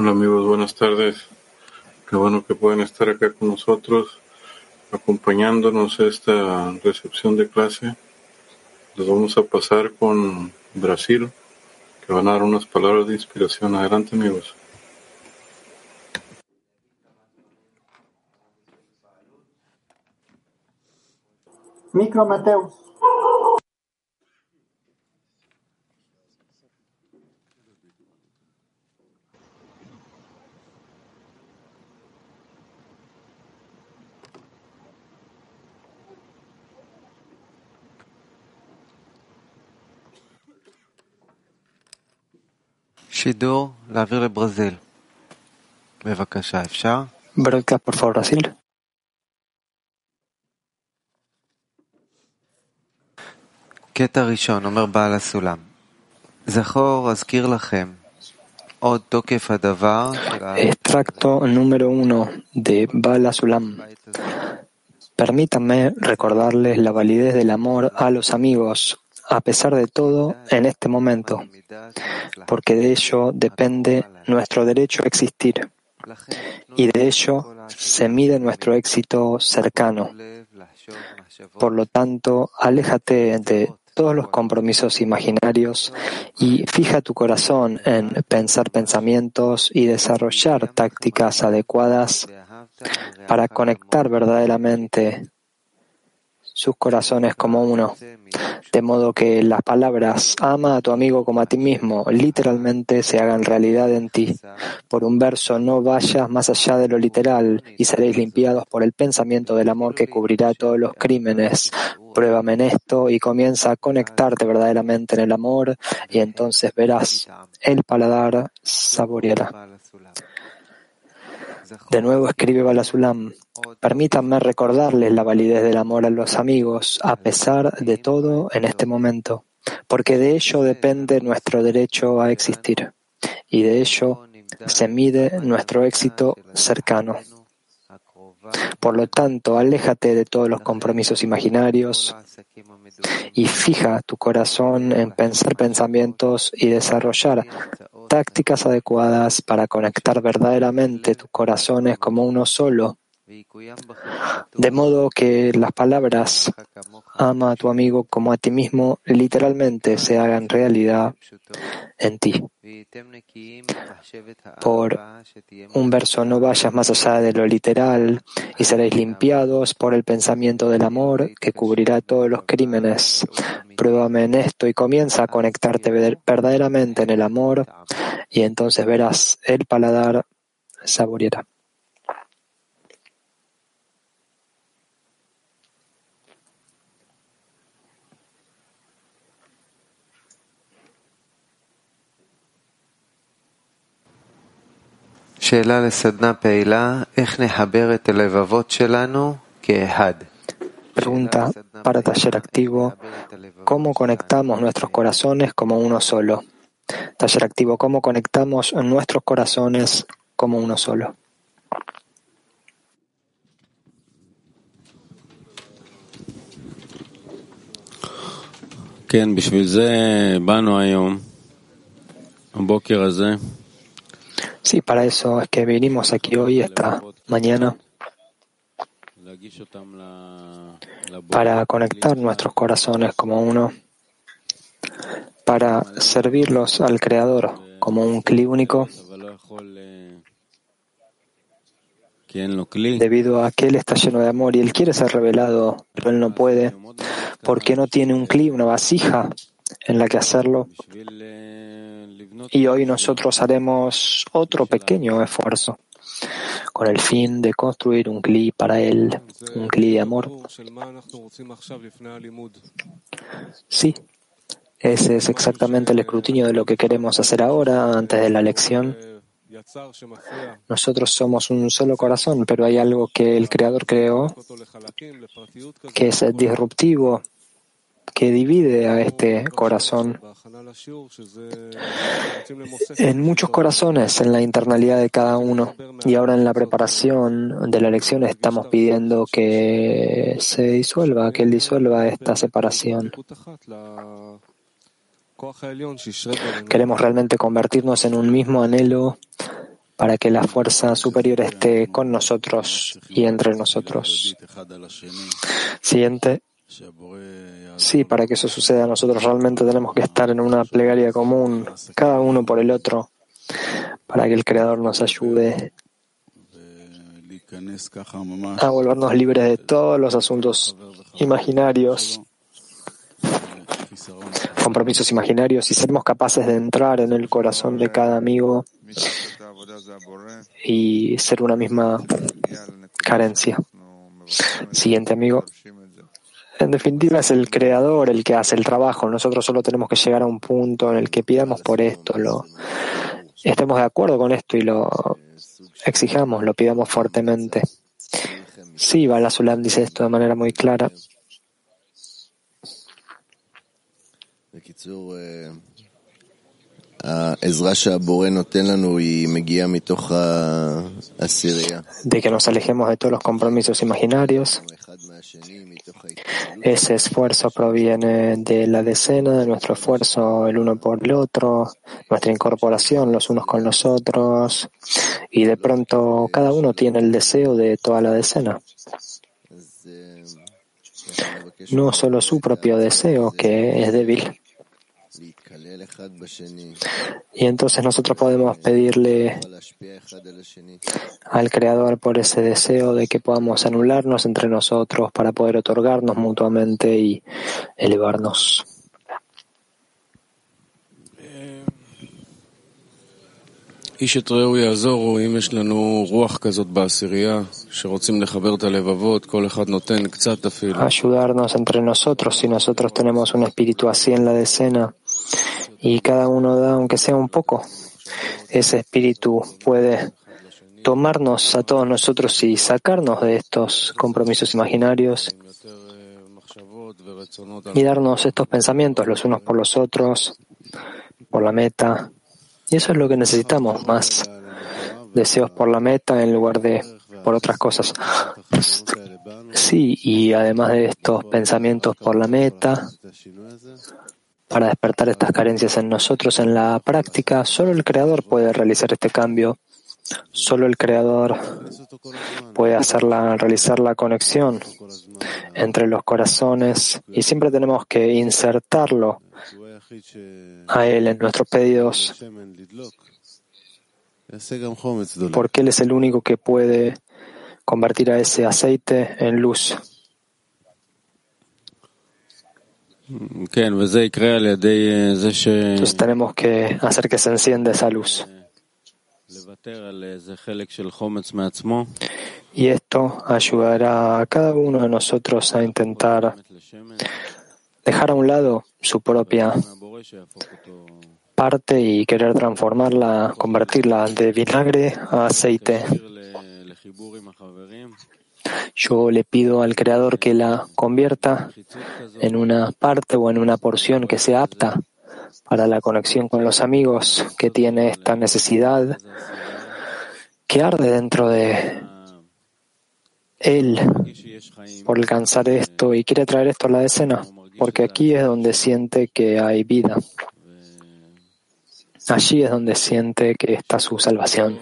Hola amigos, buenas tardes. Qué bueno que pueden estar acá con nosotros, acompañándonos esta recepción de clase. Les vamos a pasar con Brasil, que van a dar unas palabras de inspiración. Adelante amigos. Micro Mateus. שידור להעביר לברזיל. בבקשה, אפשר? Broadcast, por favor, Brasil. קטע ראשון, אומר בעל הסולם. זכור, אזכיר לכם, עוד תוקף הדבר של Extracto número uno de Bala Sulam. Permítanme recordarles la validez del amor a los amigos, a pesar de todo, en este momento, porque de ello depende nuestro derecho a existir, y de ello se mide nuestro éxito cercano. Por lo tanto, aléjate de todos los compromisos imaginarios y fija tu corazón en pensar pensamientos y desarrollar tácticas adecuadas para conectar verdaderamente sus corazones como uno, de modo que las palabras ama a tu amigo como a ti mismo literalmente se hagan realidad en ti. Por un verso, no vayas más allá de lo literal y seréis limpiados por el pensamiento del amor que cubrirá todos los crímenes. Pruébame en esto y comienza a conectarte verdaderamente en el amor y entonces verás el paladar saboreará. De nuevo escribe Balasulam, permítanme recordarles la validez del amor a los amigos, a pesar de todo en este momento, porque de ello depende nuestro derecho a existir, y de ello se mide nuestro éxito cercano. Por lo tanto, aléjate de todos los compromisos imaginarios y fija tu corazón en pensar pensamientos y desarrollar tácticas adecuadas para conectar verdaderamente tus corazones como uno solo, de modo que las palabras ama a tu amigo como a ti mismo literalmente se hagan realidad en ti. Por un verso no vayas más allá de lo literal y seréis limpiados por el pensamiento del amor que cubrirá todos los crímenes. Pruébame en esto y comienza a conectarte verdaderamente en el amor y entonces verás el paladar saboreará. שאלה לסדנה פעילה, איך נחבר את הלבבות שלנו כאחד? Pregunta para taller activo, ¿cómo conectamos nuestros corazones como uno solo? Taller activo, ¿cómo conectamos nuestros corazones como uno solo? כן, בשביל זה באנו היום, הבוקר הזה. Sí, para eso es que vinimos aquí hoy, esta mañana, para conectar nuestros corazones como uno, para servirlos al Creador como un cli único, debido a que Él está lleno de amor y Él quiere ser revelado, pero Él no puede, porque no tiene un cli, una vasija en la que hacerlo. Y hoy nosotros haremos otro pequeño esfuerzo con el fin de construir un cli para él, un cli de amor. Sí, ese es exactamente el escrutinio de lo que queremos hacer ahora, antes de la lección. Nosotros somos un solo corazón, pero hay algo que el Creador creó que es disruptivo, que divide a este corazón en muchos corazones, en la internalidad de cada uno. Y ahora en la preparación de la lección estamos pidiendo que se disuelva, que él disuelva esta separación. Queremos realmente convertirnos en un mismo anhelo para que la fuerza superior esté con nosotros y entre nosotros. Siguiente. Sí, para que eso suceda, nosotros realmente tenemos que estar en una plegaria común, cada uno por el otro, para que el Creador nos ayude a volvernos libres de todos los asuntos imaginarios, compromisos imaginarios y seremos capaces de entrar en el corazón de cada amigo y ser una misma carencia. Siguiente amigo. En definitiva es el creador el que hace el trabajo. Nosotros solo tenemos que llegar a un punto en el que pidamos por esto, lo estemos de acuerdo con esto y lo exijamos, lo pidamos fuertemente. Sí, Bala Sulam dice esto de manera muy clara. De que nos alejemos de todos los compromisos imaginarios. Ese esfuerzo proviene de la decena, de nuestro esfuerzo el uno por el otro, nuestra incorporación los unos con los otros, y de pronto cada uno tiene el deseo de toda la decena. No solo su propio deseo, que es débil. Y entonces nosotros podemos pedirle al Creador por ese deseo de que podamos anularnos entre nosotros para poder otorgarnos mutuamente y elevarnos. Ayudarnos entre nosotros si nosotros tenemos un espíritu así en la decena y cada uno da aunque sea un poco. Ese espíritu puede tomarnos a todos nosotros y sacarnos de estos compromisos imaginarios y darnos estos pensamientos los unos por los otros, por la meta, y eso es lo que necesitamos, más deseos por la meta en lugar de por otras cosas. Sí, y además de estos pensamientos por la meta, para despertar estas carencias en nosotros en la práctica, solo el Creador puede realizar este cambio. Solo el Creador puede hacerla, realizar la conexión entre los corazones y siempre tenemos que insertarlo a Él en nuestros pedidos, porque Él es el único que puede convertir a ese aceite en luz. Entonces tenemos que hacer que se encienda esa luz. Y esto ayudará a cada uno de nosotros a intentar dejar a un lado su propia parte y querer transformarla, convertirla de vinagre a aceite. Yo le pido al Creador que la convierta en una parte o en una porción que sea apta para la conexión con los amigos, que tiene esta necesidad que arde dentro de él por alcanzar esto y quiere traer esto a la escena porque aquí es donde siente que hay vida. Allí es donde siente que está su salvación,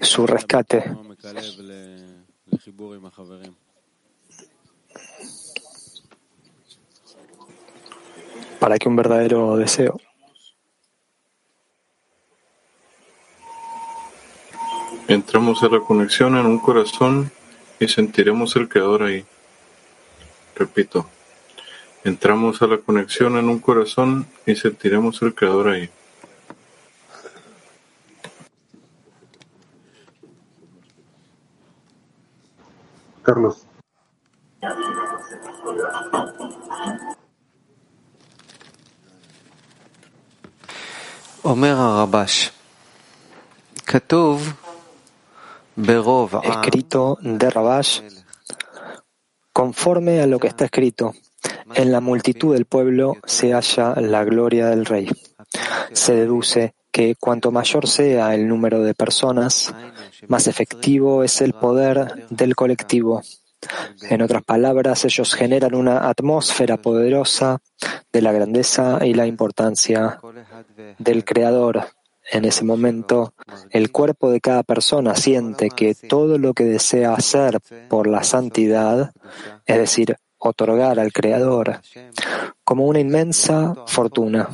su rescate. Para que un verdadero deseo Entramos a la conexión en un corazón y sentiremos el Creador ahí. Repito, entramos a la conexión en un corazón y sentiremos el Creador ahí. Carlos. Escrito de Rabash Conforme a lo que está escrito, en la multitud del pueblo se halla la gloria del rey. Se deduce que cuanto mayor sea el número de personas, más efectivo es el poder del colectivo. En otras palabras, ellos generan una atmósfera poderosa de la grandeza y la importancia del Creador En ese momento, el cuerpo de cada persona siente que todo lo que desea hacer por la santidad, es decir, otorgar al Creador, como una inmensa fortuna,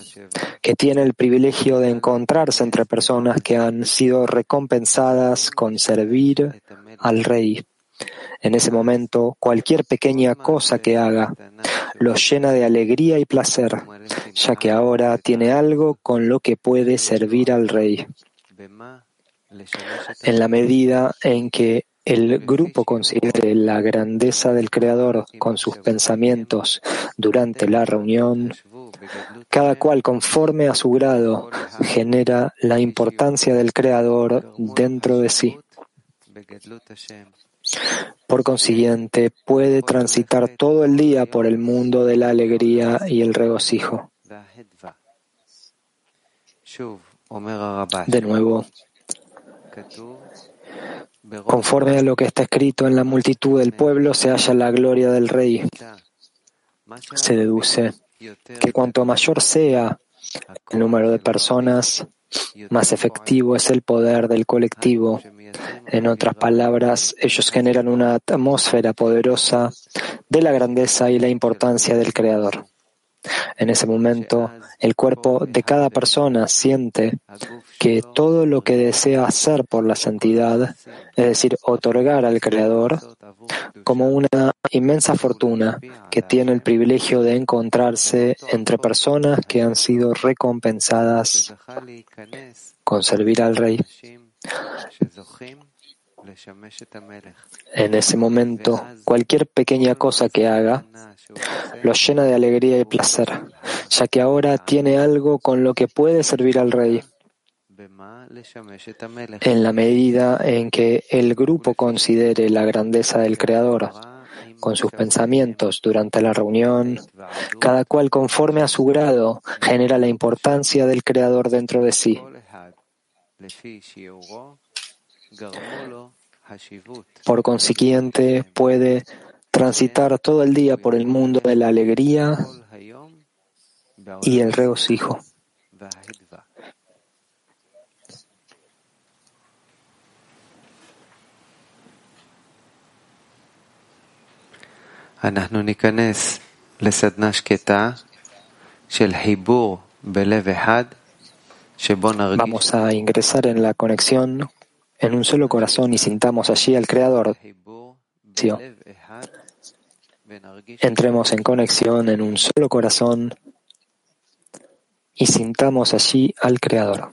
que tiene el privilegio de encontrarse entre personas que han sido recompensadas con servir al Rey. En ese momento, cualquier pequeña cosa que haga lo llena de alegría y placer, ya que ahora tiene algo con lo que puede servir al Rey. En la medida en que el grupo considere la grandeza del Creador con sus pensamientos durante la reunión, cada cual conforme a su grado genera la importancia del Creador dentro de sí. Por consiguiente, puede transitar todo el día por el mundo de la alegría y el regocijo. De nuevo, conforme a lo que está escrito en la multitud del pueblo se halla la gloria del rey. Se deduce que cuanto mayor sea el número de personas, más efectivo es el poder del colectivo. En otras palabras, ellos generan una atmósfera poderosa de la grandeza y la importancia del Creador. En ese momento, el cuerpo de cada persona siente que todo lo que desea hacer por la santidad, es decir, otorgar al Creador, como una inmensa fortuna que tiene el privilegio de encontrarse entre personas que han sido recompensadas con servir al Rey. En ese momento, cualquier pequeña cosa que haga lo llena de alegría y placer, ya que ahora tiene algo con lo que puede servir al rey. En la medida en que el grupo considere la grandeza del Creador con sus pensamientos durante la reunión, cada cual conforme a su grado genera la importancia del Creador dentro de sí. Por consiguiente, puede transitar todo el día por el mundo de la alegría y el regocijo. אנחנו ניכנס לסדנה שקטה של חיבור בלב אחד שבו נרגיש Vamos a ingresar en la conexión en un solo corazón y sintamos allí al Creador. Entremos en conexión en un solo corazón y sintamos allí al Creador.